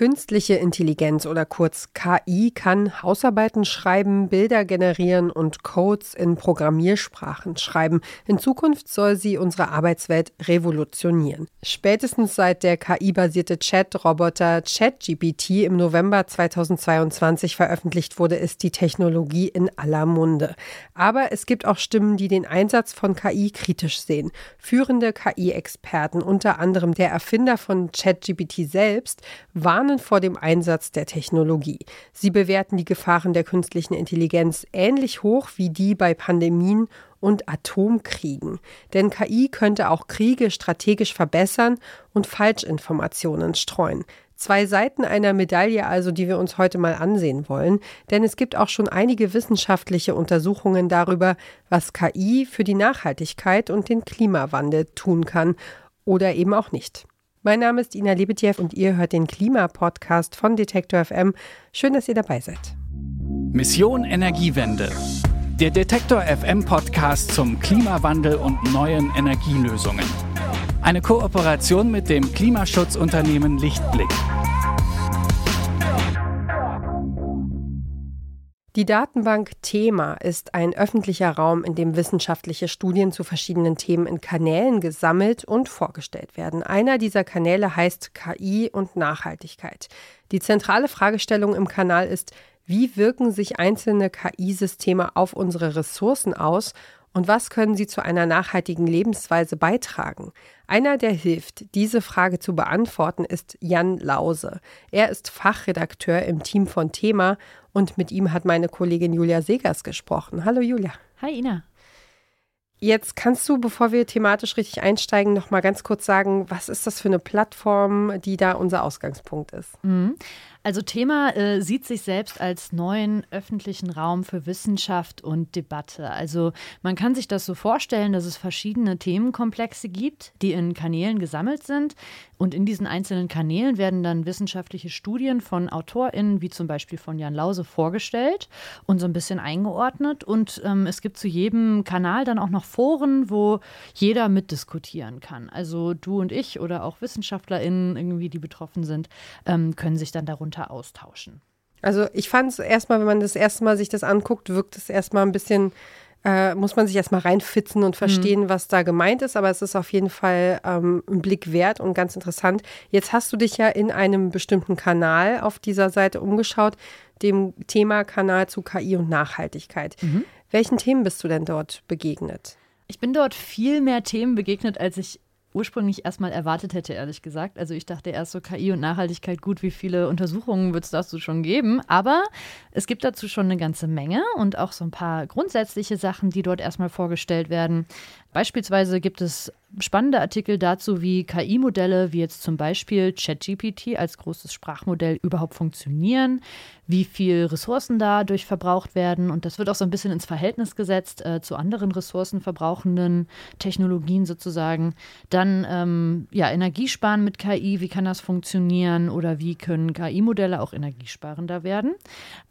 Künstliche Intelligenz oder kurz KI kann Hausarbeiten schreiben, Bilder generieren und Codes in Programmiersprachen schreiben. In Zukunft soll sie unsere Arbeitswelt revolutionieren. Spätestens seit der KI-basierte Chat-Roboter ChatGPT im November 2022 veröffentlicht wurde, ist die Technologie in aller Munde. Aber es gibt auch Stimmen, die den Einsatz von KI kritisch sehen. Führende KI-Experten, unter anderem der Erfinder von ChatGPT selbst, waren warnen vor dem Einsatz der Technologie. Sie bewerten die Gefahren der künstlichen Intelligenz ähnlich hoch wie die bei Pandemien und Atomkriegen. Denn KI könnte auch Kriege strategisch verbessern und Falschinformationen streuen. Zwei Seiten einer Medaille also, die wir uns heute mal ansehen wollen, denn es gibt auch schon einige wissenschaftliche Untersuchungen darüber, was KI für die Nachhaltigkeit und den Klimawandel tun kann oder eben auch nicht. Mein Name ist Ina Lebetjew und ihr hört den Klimapodcast von Detektor FM. Schön, dass ihr dabei seid. Mission Energiewende. Der Detektor FM Podcast zum Klimawandel und neuen Energielösungen. Eine Kooperation mit dem Klimaschutzunternehmen Lichtblick. Die Datenbank Thema ist ein öffentlicher Raum, in dem wissenschaftliche Studien zu verschiedenen Themen in Kanälen gesammelt und vorgestellt werden. Einer dieser Kanäle heißt KI und Nachhaltigkeit. Die zentrale Fragestellung im Kanal ist, wie wirken sich einzelne KI-Systeme auf unsere Ressourcen aus und was können sie zu einer nachhaltigen Lebensweise beitragen? Einer, der hilft, diese Frage zu beantworten, ist Jan Lause. Er ist Fachredakteur im Team von Thema und mit ihm hat meine Kollegin Julia Segers gesprochen. Hallo Julia. Hi Ina. Jetzt kannst du, bevor wir thematisch richtig einsteigen, noch mal ganz kurz sagen, was ist das für eine Plattform, die da unser Ausgangspunkt ist? Mhm. Also Thema äh, sieht sich selbst als neuen öffentlichen Raum für Wissenschaft und Debatte. Also man kann sich das so vorstellen, dass es verschiedene Themenkomplexe gibt, die in Kanälen gesammelt sind. Und in diesen einzelnen Kanälen werden dann wissenschaftliche Studien von AutorInnen, wie zum Beispiel von Jan Lause, vorgestellt und so ein bisschen eingeordnet. Und ähm, es gibt zu jedem Kanal dann auch noch Foren, wo jeder mitdiskutieren kann. Also du und ich oder auch WissenschaftlerInnen, irgendwie, die betroffen sind, ähm, können sich dann darunter darunter austauschen. Also ich fand es erstmal, wenn man das erste Mal sich das anguckt, wirkt es erstmal ein bisschen, äh, muss man sich erstmal reinfitzen und verstehen, mhm. was da gemeint ist. Aber es ist auf jeden Fall ähm, ein Blick wert und ganz interessant. Jetzt hast du dich ja in einem bestimmten Kanal auf dieser Seite umgeschaut, dem Thema Kanal zu KI und Nachhaltigkeit. Mhm. Welchen Themen bist du denn dort begegnet? Ich bin dort viel mehr Themen begegnet, als ich ursprünglich erstmal erwartet hätte, ehrlich gesagt. Also ich dachte erst so KI und Nachhaltigkeit, gut, wie viele Untersuchungen wird es dazu schon geben? Aber es gibt dazu schon eine ganze Menge und auch so ein paar grundsätzliche Sachen, die dort erstmal vorgestellt werden. Beispielsweise gibt es spannende Artikel dazu, wie KI-Modelle, wie jetzt zum Beispiel ChatGPT als großes Sprachmodell überhaupt funktionieren, wie viel Ressourcen dadurch verbraucht werden. Und das wird auch so ein bisschen ins Verhältnis gesetzt äh, zu anderen ressourcenverbrauchenden Technologien sozusagen. Dann ähm, ja, Energiesparen mit KI, wie kann das funktionieren oder wie können KI-Modelle auch energiesparender werden.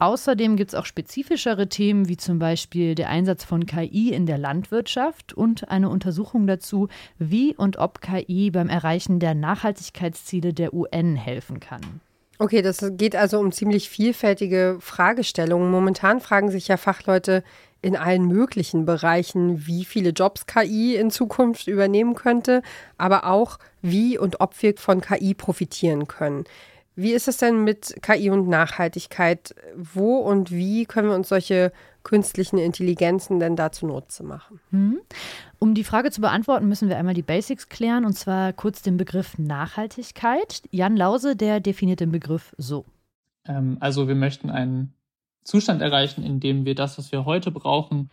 Außerdem gibt es auch spezifischere Themen, wie zum Beispiel der Einsatz von KI in der Landwirtschaft und eine Untersuchung dazu, wie und ob KI beim Erreichen der Nachhaltigkeitsziele der UN helfen kann. Okay, das geht also um ziemlich vielfältige Fragestellungen. Momentan fragen sich ja Fachleute in allen möglichen Bereichen, wie viele Jobs KI in Zukunft übernehmen könnte, aber auch wie und ob wir von KI profitieren können. Wie ist es denn mit KI und Nachhaltigkeit? Wo und wie können wir uns solche künstlichen Intelligenzen denn da zunutze machen? Mhm. Um die Frage zu beantworten, müssen wir einmal die Basics klären und zwar kurz den Begriff Nachhaltigkeit. Jan Lause, der definiert den Begriff so. Ähm, also wir möchten einen Zustand erreichen, in dem wir das, was wir heute brauchen,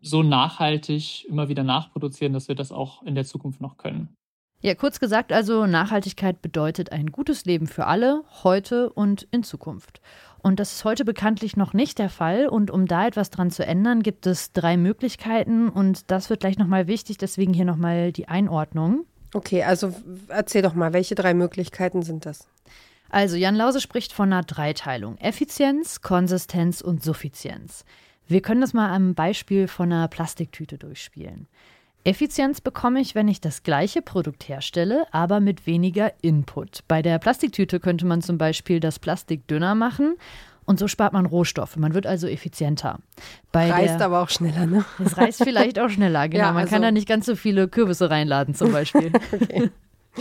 so nachhaltig immer wieder nachproduzieren, dass wir das auch in der Zukunft noch können. Ja, kurz gesagt also, Nachhaltigkeit bedeutet ein gutes Leben für alle, heute und in Zukunft. Und das ist heute bekanntlich noch nicht der Fall. Und um da etwas dran zu ändern, gibt es drei Möglichkeiten. Und das wird gleich nochmal wichtig, deswegen hier nochmal die Einordnung. Okay, also erzähl doch mal, welche drei Möglichkeiten sind das? Also Jan Lause spricht von einer Dreiteilung. Effizienz, Konsistenz und Suffizienz. Wir können das mal am Beispiel von einer Plastiktüte durchspielen. Effizienz bekomme ich, wenn ich das gleiche Produkt herstelle, aber mit weniger Input. Bei der Plastiktüte könnte man zum Beispiel das Plastik dünner machen und so spart man Rohstoffe. Man wird also effizienter. Bei reist der, aber auch schneller, ne? Es reist vielleicht auch schneller, genau. Ja, man kann also da nicht ganz so viele Kürbisse reinladen zum Beispiel. okay.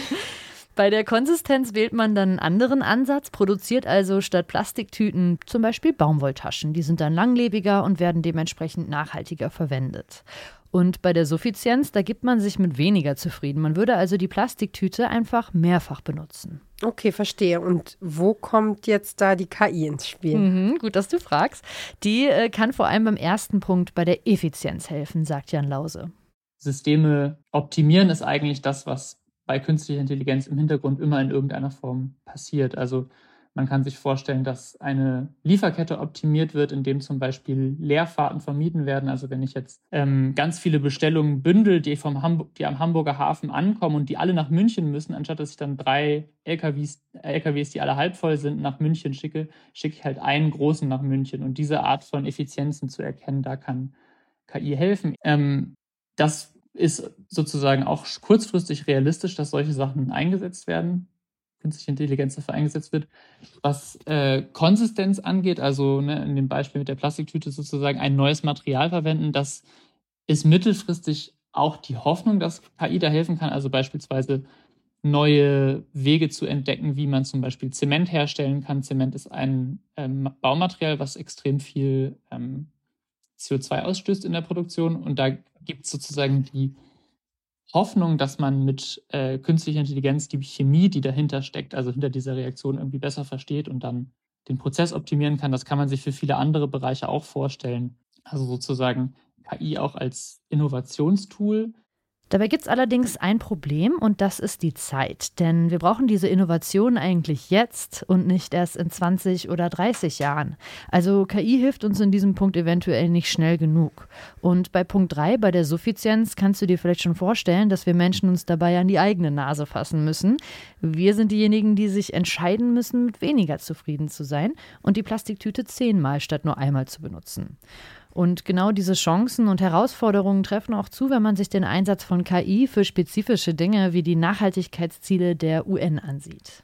Bei der Konsistenz wählt man dann einen anderen Ansatz, produziert also statt Plastiktüten zum Beispiel Baumwolltaschen. Die sind dann langlebiger und werden dementsprechend nachhaltiger verwendet. Und bei der Suffizienz, da gibt man sich mit weniger zufrieden. Man würde also die Plastiktüte einfach mehrfach benutzen. Okay, verstehe. Und wo kommt jetzt da die KI ins Spiel? Mhm, gut, dass du fragst. Die äh, kann vor allem beim ersten Punkt bei der Effizienz helfen, sagt Jan Lause. Systeme optimieren ist eigentlich das, was bei künstlicher Intelligenz im Hintergrund immer in irgendeiner Form passiert. Also man kann sich vorstellen, dass eine Lieferkette optimiert wird, indem zum Beispiel Leerfahrten vermieden werden. Also wenn ich jetzt ähm, ganz viele Bestellungen bündel, die, vom die am Hamburger Hafen ankommen und die alle nach München müssen, anstatt dass ich dann drei LKWs, LKWs, die alle halb voll sind, nach München schicke, schicke ich halt einen großen nach München. Und diese Art von Effizienzen zu erkennen, da kann KI helfen. Ähm, das ist sozusagen auch kurzfristig realistisch, dass solche Sachen eingesetzt werden künstliche Intelligenz dafür eingesetzt wird. Was äh, Konsistenz angeht, also ne, in dem Beispiel mit der Plastiktüte sozusagen ein neues Material verwenden, das ist mittelfristig auch die Hoffnung, dass KI da helfen kann, also beispielsweise neue Wege zu entdecken, wie man zum Beispiel Zement herstellen kann. Zement ist ein ähm, Baumaterial, was extrem viel ähm, CO2 ausstößt in der Produktion und da gibt es sozusagen die Hoffnung, dass man mit äh, künstlicher Intelligenz die Chemie, die dahinter steckt, also hinter dieser Reaktion irgendwie besser versteht und dann den Prozess optimieren kann, das kann man sich für viele andere Bereiche auch vorstellen. Also sozusagen KI auch als Innovationstool, Dabei gibt es allerdings ein Problem und das ist die Zeit. Denn wir brauchen diese Innovation eigentlich jetzt und nicht erst in 20 oder 30 Jahren. Also KI hilft uns in diesem Punkt eventuell nicht schnell genug. Und bei Punkt 3, bei der Suffizienz, kannst du dir vielleicht schon vorstellen, dass wir Menschen uns dabei an die eigene Nase fassen müssen. Wir sind diejenigen, die sich entscheiden müssen, mit weniger zufrieden zu sein und die Plastiktüte zehnmal statt nur einmal zu benutzen. Und genau diese Chancen und Herausforderungen treffen auch zu, wenn man sich den Einsatz von KI für spezifische Dinge wie die Nachhaltigkeitsziele der UN ansieht.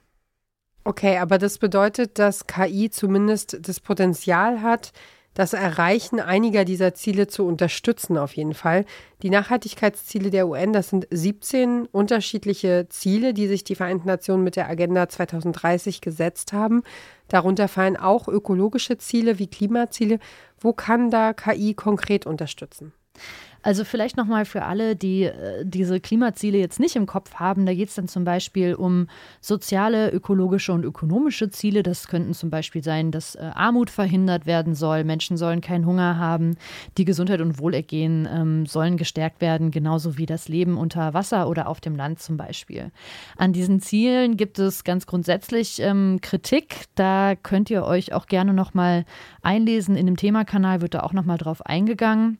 Okay, aber das bedeutet, dass KI zumindest das Potenzial hat, das Erreichen einiger dieser Ziele zu unterstützen, auf jeden Fall. Die Nachhaltigkeitsziele der UN, das sind 17 unterschiedliche Ziele, die sich die Vereinten Nationen mit der Agenda 2030 gesetzt haben. Darunter fallen auch ökologische Ziele wie Klimaziele. Wo kann da KI konkret unterstützen? Also vielleicht nochmal für alle, die äh, diese Klimaziele jetzt nicht im Kopf haben, da geht es dann zum Beispiel um soziale, ökologische und ökonomische Ziele. Das könnten zum Beispiel sein, dass äh, Armut verhindert werden soll, Menschen sollen keinen Hunger haben, die Gesundheit und Wohlergehen ähm, sollen gestärkt werden, genauso wie das Leben unter Wasser oder auf dem Land zum Beispiel. An diesen Zielen gibt es ganz grundsätzlich ähm, Kritik. Da könnt ihr euch auch gerne nochmal einlesen. In dem Themakanal wird da auch nochmal drauf eingegangen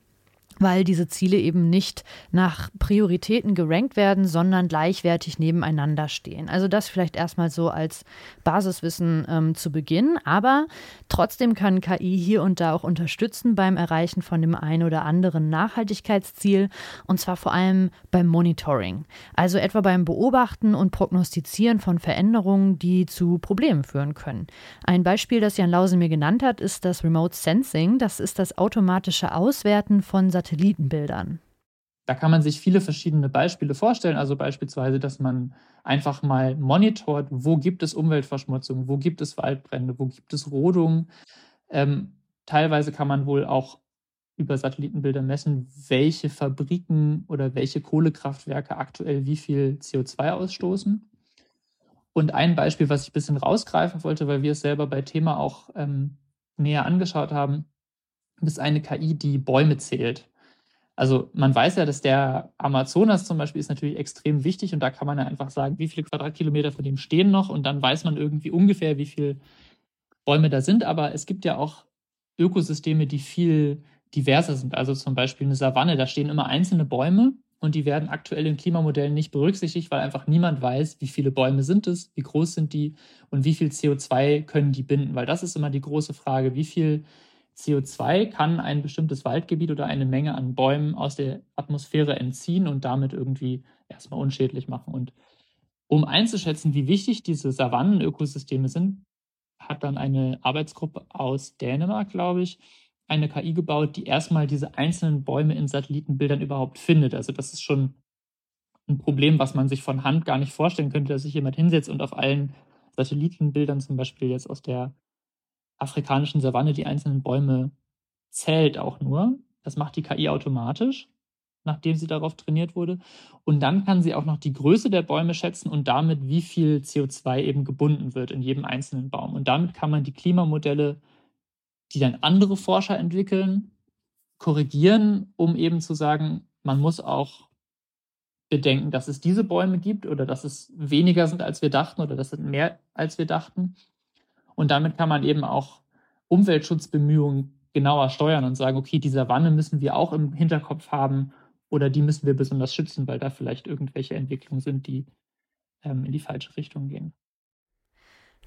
weil diese Ziele eben nicht nach Prioritäten gerankt werden, sondern gleichwertig nebeneinander stehen. Also das vielleicht erstmal so als Basiswissen ähm, zu Beginn, aber trotzdem kann KI hier und da auch unterstützen beim Erreichen von dem einen oder anderen Nachhaltigkeitsziel und zwar vor allem beim Monitoring, also etwa beim Beobachten und Prognostizieren von Veränderungen, die zu Problemen führen können. Ein Beispiel, das Jan Lause mir genannt hat, ist das Remote Sensing. Das ist das automatische Auswerten von Satelliten Satellitenbildern. Da kann man sich viele verschiedene Beispiele vorstellen. Also beispielsweise, dass man einfach mal monitort, wo gibt es Umweltverschmutzung, wo gibt es Waldbrände, wo gibt es Rodung. Ähm, teilweise kann man wohl auch über Satellitenbilder messen, welche Fabriken oder welche Kohlekraftwerke aktuell wie viel CO2 ausstoßen. Und ein Beispiel, was ich ein bisschen rausgreifen wollte, weil wir es selber bei Thema auch ähm, näher angeschaut haben, ist eine KI, die Bäume zählt. Also man weiß ja, dass der Amazonas zum Beispiel ist natürlich extrem wichtig und da kann man ja einfach sagen, wie viele Quadratkilometer von dem stehen noch und dann weiß man irgendwie ungefähr, wie viele Bäume da sind. Aber es gibt ja auch Ökosysteme, die viel diverser sind. Also zum Beispiel eine Savanne, da stehen immer einzelne Bäume und die werden aktuell in Klimamodellen nicht berücksichtigt, weil einfach niemand weiß, wie viele Bäume sind es, wie groß sind die und wie viel CO2 können die binden. Weil das ist immer die große Frage, wie viel CO2 kann ein bestimmtes Waldgebiet oder eine Menge an Bäumen aus der Atmosphäre entziehen und damit irgendwie erstmal unschädlich machen. Und um einzuschätzen, wie wichtig diese Savannenökosysteme sind, hat dann eine Arbeitsgruppe aus Dänemark, glaube ich, eine KI gebaut, die erstmal diese einzelnen Bäume in Satellitenbildern überhaupt findet. Also das ist schon ein Problem, was man sich von Hand gar nicht vorstellen könnte, dass sich jemand hinsetzt und auf allen Satellitenbildern, zum Beispiel jetzt aus der afrikanischen Savanne, die einzelnen Bäume zählt auch nur. Das macht die KI automatisch, nachdem sie darauf trainiert wurde. Und dann kann sie auch noch die Größe der Bäume schätzen und damit, wie viel CO2 eben gebunden wird in jedem einzelnen Baum. Und damit kann man die Klimamodelle, die dann andere Forscher entwickeln, korrigieren, um eben zu sagen, man muss auch bedenken, dass es diese Bäume gibt oder dass es weniger sind, als wir dachten oder dass es mehr, als wir dachten. Und damit kann man eben auch Umweltschutzbemühungen genauer steuern und sagen, okay, die Savanne müssen wir auch im Hinterkopf haben oder die müssen wir besonders schützen, weil da vielleicht irgendwelche Entwicklungen sind, die ähm, in die falsche Richtung gehen.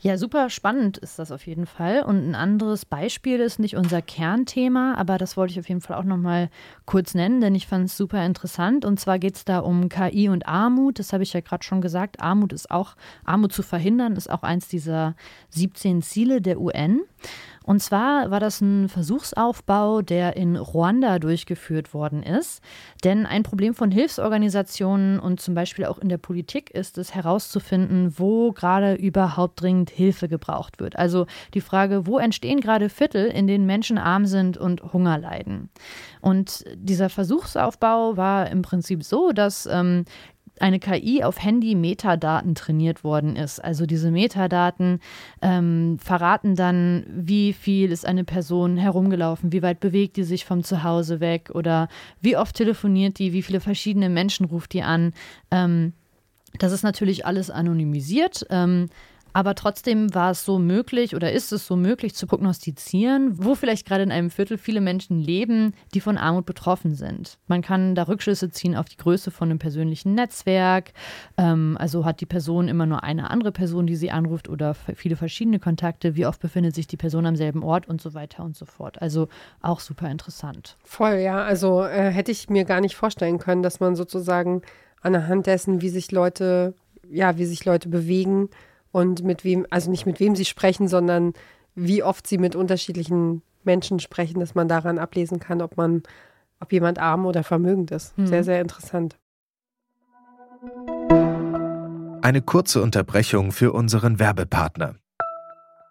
Ja, super spannend ist das auf jeden Fall. Und ein anderes Beispiel ist nicht unser Kernthema, aber das wollte ich auf jeden Fall auch nochmal kurz nennen, denn ich fand es super interessant. Und zwar geht es da um KI und Armut. Das habe ich ja gerade schon gesagt. Armut ist auch, Armut zu verhindern, ist auch eins dieser 17 Ziele der UN. Und zwar war das ein Versuchsaufbau, der in Ruanda durchgeführt worden ist. Denn ein Problem von Hilfsorganisationen und zum Beispiel auch in der Politik ist es herauszufinden, wo gerade überhaupt dringend Hilfe gebraucht wird. Also die Frage, wo entstehen gerade Viertel, in denen Menschen arm sind und Hunger leiden. Und dieser Versuchsaufbau war im Prinzip so, dass ähm, eine KI auf Handy-Metadaten trainiert worden ist. Also diese Metadaten ähm, verraten dann, wie viel ist eine Person herumgelaufen, wie weit bewegt die sich vom Zuhause weg oder wie oft telefoniert die, wie viele verschiedene Menschen ruft die an. Ähm, das ist natürlich alles anonymisiert. Ähm, aber trotzdem war es so möglich oder ist es so möglich zu prognostizieren, wo vielleicht gerade in einem Viertel viele Menschen leben, die von Armut betroffen sind. Man kann da Rückschlüsse ziehen auf die Größe von einem persönlichen Netzwerk. Ähm, also hat die Person immer nur eine andere Person, die sie anruft oder viele verschiedene Kontakte. Wie oft befindet sich die Person am selben Ort und so weiter und so fort. Also auch super interessant. Voll, ja. Also äh, hätte ich mir gar nicht vorstellen können, dass man sozusagen anhand dessen, wie sich Leute, ja, wie sich Leute bewegen, und mit wem, also nicht mit wem sie sprechen, sondern wie oft sie mit unterschiedlichen Menschen sprechen, dass man daran ablesen kann, ob man, ob jemand arm oder vermögend ist. Mhm. Sehr, sehr interessant. Eine kurze Unterbrechung für unseren Werbepartner.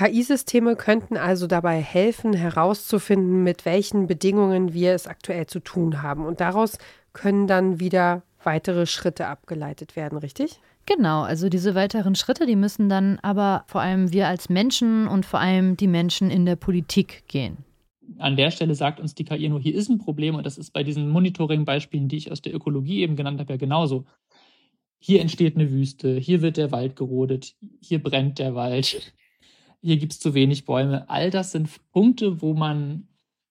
KI-Systeme könnten also dabei helfen, herauszufinden, mit welchen Bedingungen wir es aktuell zu tun haben. Und daraus können dann wieder weitere Schritte abgeleitet werden, richtig? Genau, also diese weiteren Schritte, die müssen dann aber vor allem wir als Menschen und vor allem die Menschen in der Politik gehen. An der Stelle sagt uns die KI nur, hier ist ein Problem und das ist bei diesen Monitoring-Beispielen, die ich aus der Ökologie eben genannt habe, ja genauso. Hier entsteht eine Wüste, hier wird der Wald gerodet, hier brennt der Wald, hier gibt es zu wenig Bäume. All das sind Punkte, wo man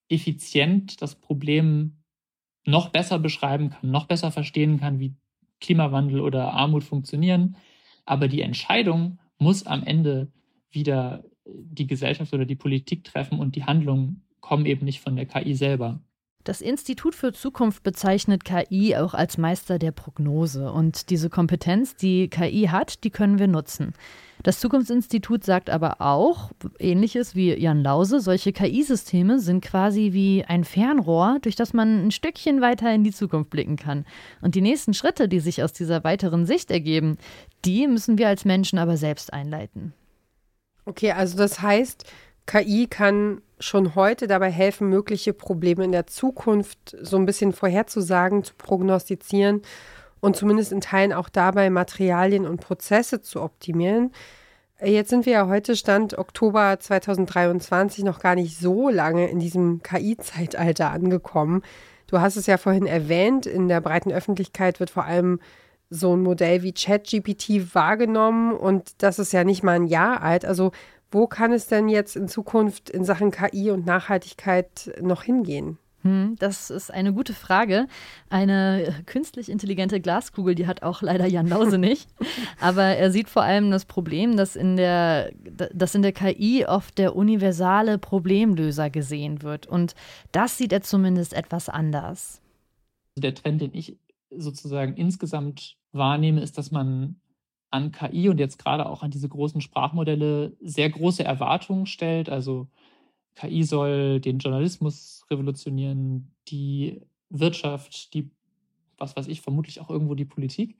effizient das Problem noch besser beschreiben kann, noch besser verstehen kann, wie Klimawandel oder Armut funktionieren. Aber die Entscheidung muss am Ende wieder die Gesellschaft oder die Politik treffen und die Handlungen kommen eben nicht von der KI selber. Das Institut für Zukunft bezeichnet KI auch als Meister der Prognose. Und diese Kompetenz, die KI hat, die können wir nutzen. Das Zukunftsinstitut sagt aber auch, ähnliches wie Jan Lause, solche KI-Systeme sind quasi wie ein Fernrohr, durch das man ein Stückchen weiter in die Zukunft blicken kann. Und die nächsten Schritte, die sich aus dieser weiteren Sicht ergeben, die müssen wir als Menschen aber selbst einleiten. Okay, also das heißt, KI kann schon heute dabei helfen, mögliche Probleme in der Zukunft so ein bisschen vorherzusagen, zu prognostizieren und zumindest in Teilen auch dabei Materialien und Prozesse zu optimieren. Jetzt sind wir ja heute Stand Oktober 2023 noch gar nicht so lange in diesem KI-Zeitalter angekommen. Du hast es ja vorhin erwähnt, in der breiten Öffentlichkeit wird vor allem so ein Modell wie ChatGPT wahrgenommen und das ist ja nicht mal ein Jahr alt. Also wo kann es denn jetzt in Zukunft in Sachen KI und Nachhaltigkeit noch hingehen? Hm, das ist eine gute Frage. Eine künstlich intelligente Glaskugel, die hat auch leider Jan Lause nicht. Aber er sieht vor allem das Problem, dass in der, dass in der KI oft der universale Problemlöser gesehen wird. Und das sieht er zumindest etwas anders. Der Trend, den ich sozusagen insgesamt wahrnehme, ist, dass man an KI und jetzt gerade auch an diese großen Sprachmodelle sehr große Erwartungen stellt. Also KI soll den Journalismus revolutionieren, die Wirtschaft, die, was weiß ich, vermutlich auch irgendwo die Politik.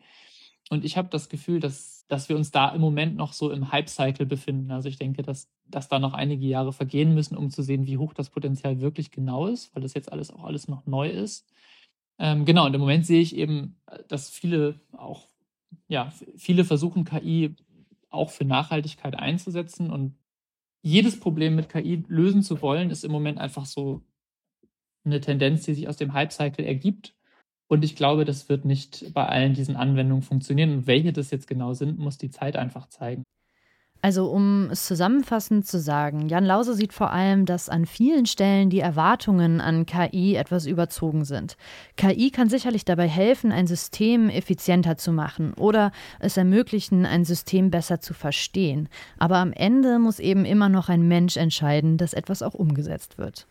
Und ich habe das Gefühl, dass, dass wir uns da im Moment noch so im Hype-Cycle befinden. Also ich denke, dass, dass da noch einige Jahre vergehen müssen, um zu sehen, wie hoch das Potenzial wirklich genau ist, weil das jetzt alles auch alles noch neu ist. Ähm, genau, und im Moment sehe ich eben, dass viele auch, ja, viele versuchen, KI auch für Nachhaltigkeit einzusetzen und jedes Problem mit KI lösen zu wollen, ist im Moment einfach so eine Tendenz, die sich aus dem Hype-Cycle ergibt. Und ich glaube, das wird nicht bei allen diesen Anwendungen funktionieren. Und welche das jetzt genau sind, muss die Zeit einfach zeigen. Also um es zusammenfassend zu sagen, Jan Lause sieht vor allem, dass an vielen Stellen die Erwartungen an KI etwas überzogen sind. KI kann sicherlich dabei helfen, ein System effizienter zu machen oder es ermöglichen, ein System besser zu verstehen. Aber am Ende muss eben immer noch ein Mensch entscheiden, dass etwas auch umgesetzt wird.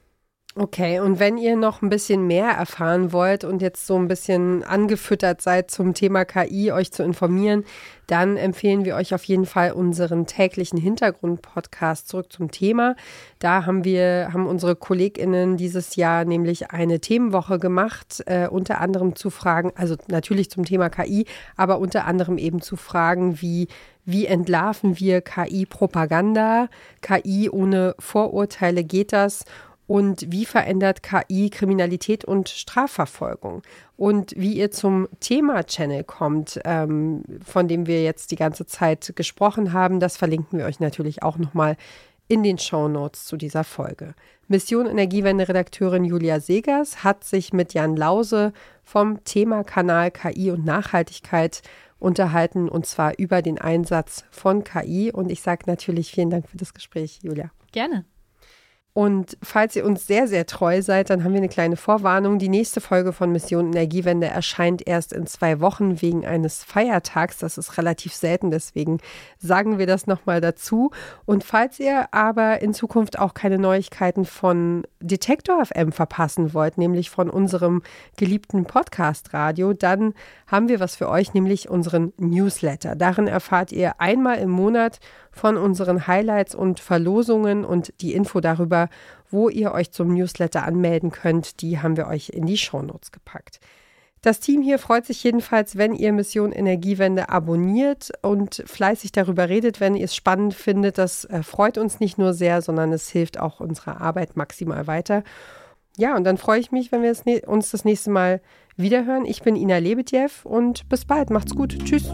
Okay, und wenn ihr noch ein bisschen mehr erfahren wollt und jetzt so ein bisschen angefüttert seid zum Thema KI, euch zu informieren, dann empfehlen wir euch auf jeden Fall unseren täglichen Hintergrund-Podcast zurück zum Thema. Da haben wir, haben unsere KollegInnen dieses Jahr nämlich eine Themenwoche gemacht, äh, unter anderem zu Fragen, also natürlich zum Thema KI, aber unter anderem eben zu Fragen wie, wie entlarven wir KI-Propaganda? KI ohne Vorurteile geht das? Und wie verändert KI Kriminalität und Strafverfolgung und wie ihr zum Thema-Channel kommt, ähm, von dem wir jetzt die ganze Zeit gesprochen haben. Das verlinken wir euch natürlich auch nochmal in den Show Notes zu dieser Folge. Mission Energiewende-Redakteurin Julia Segers hat sich mit Jan Lause vom Thema-Kanal KI und Nachhaltigkeit unterhalten und zwar über den Einsatz von KI. Und ich sage natürlich vielen Dank für das Gespräch, Julia. Gerne. Und falls ihr uns sehr, sehr treu seid, dann haben wir eine kleine Vorwarnung. Die nächste Folge von Mission Energiewende erscheint erst in zwei Wochen wegen eines Feiertags. Das ist relativ selten, deswegen sagen wir das nochmal dazu. Und falls ihr aber in Zukunft auch keine Neuigkeiten von Detektor FM verpassen wollt, nämlich von unserem geliebten Podcast Radio, dann haben wir was für euch, nämlich unseren Newsletter. Darin erfahrt ihr einmal im Monat von unseren Highlights und Verlosungen und die Info darüber, wo ihr euch zum Newsletter anmelden könnt, die haben wir euch in die Shownotes gepackt. Das Team hier freut sich jedenfalls, wenn ihr Mission Energiewende abonniert und fleißig darüber redet, wenn ihr es spannend findet. Das äh, freut uns nicht nur sehr, sondern es hilft auch unserer Arbeit maximal weiter. Ja, und dann freue ich mich, wenn wir uns das nächste Mal wiederhören. Ich bin Ina Lebedjew und bis bald. Macht's gut. Tschüss.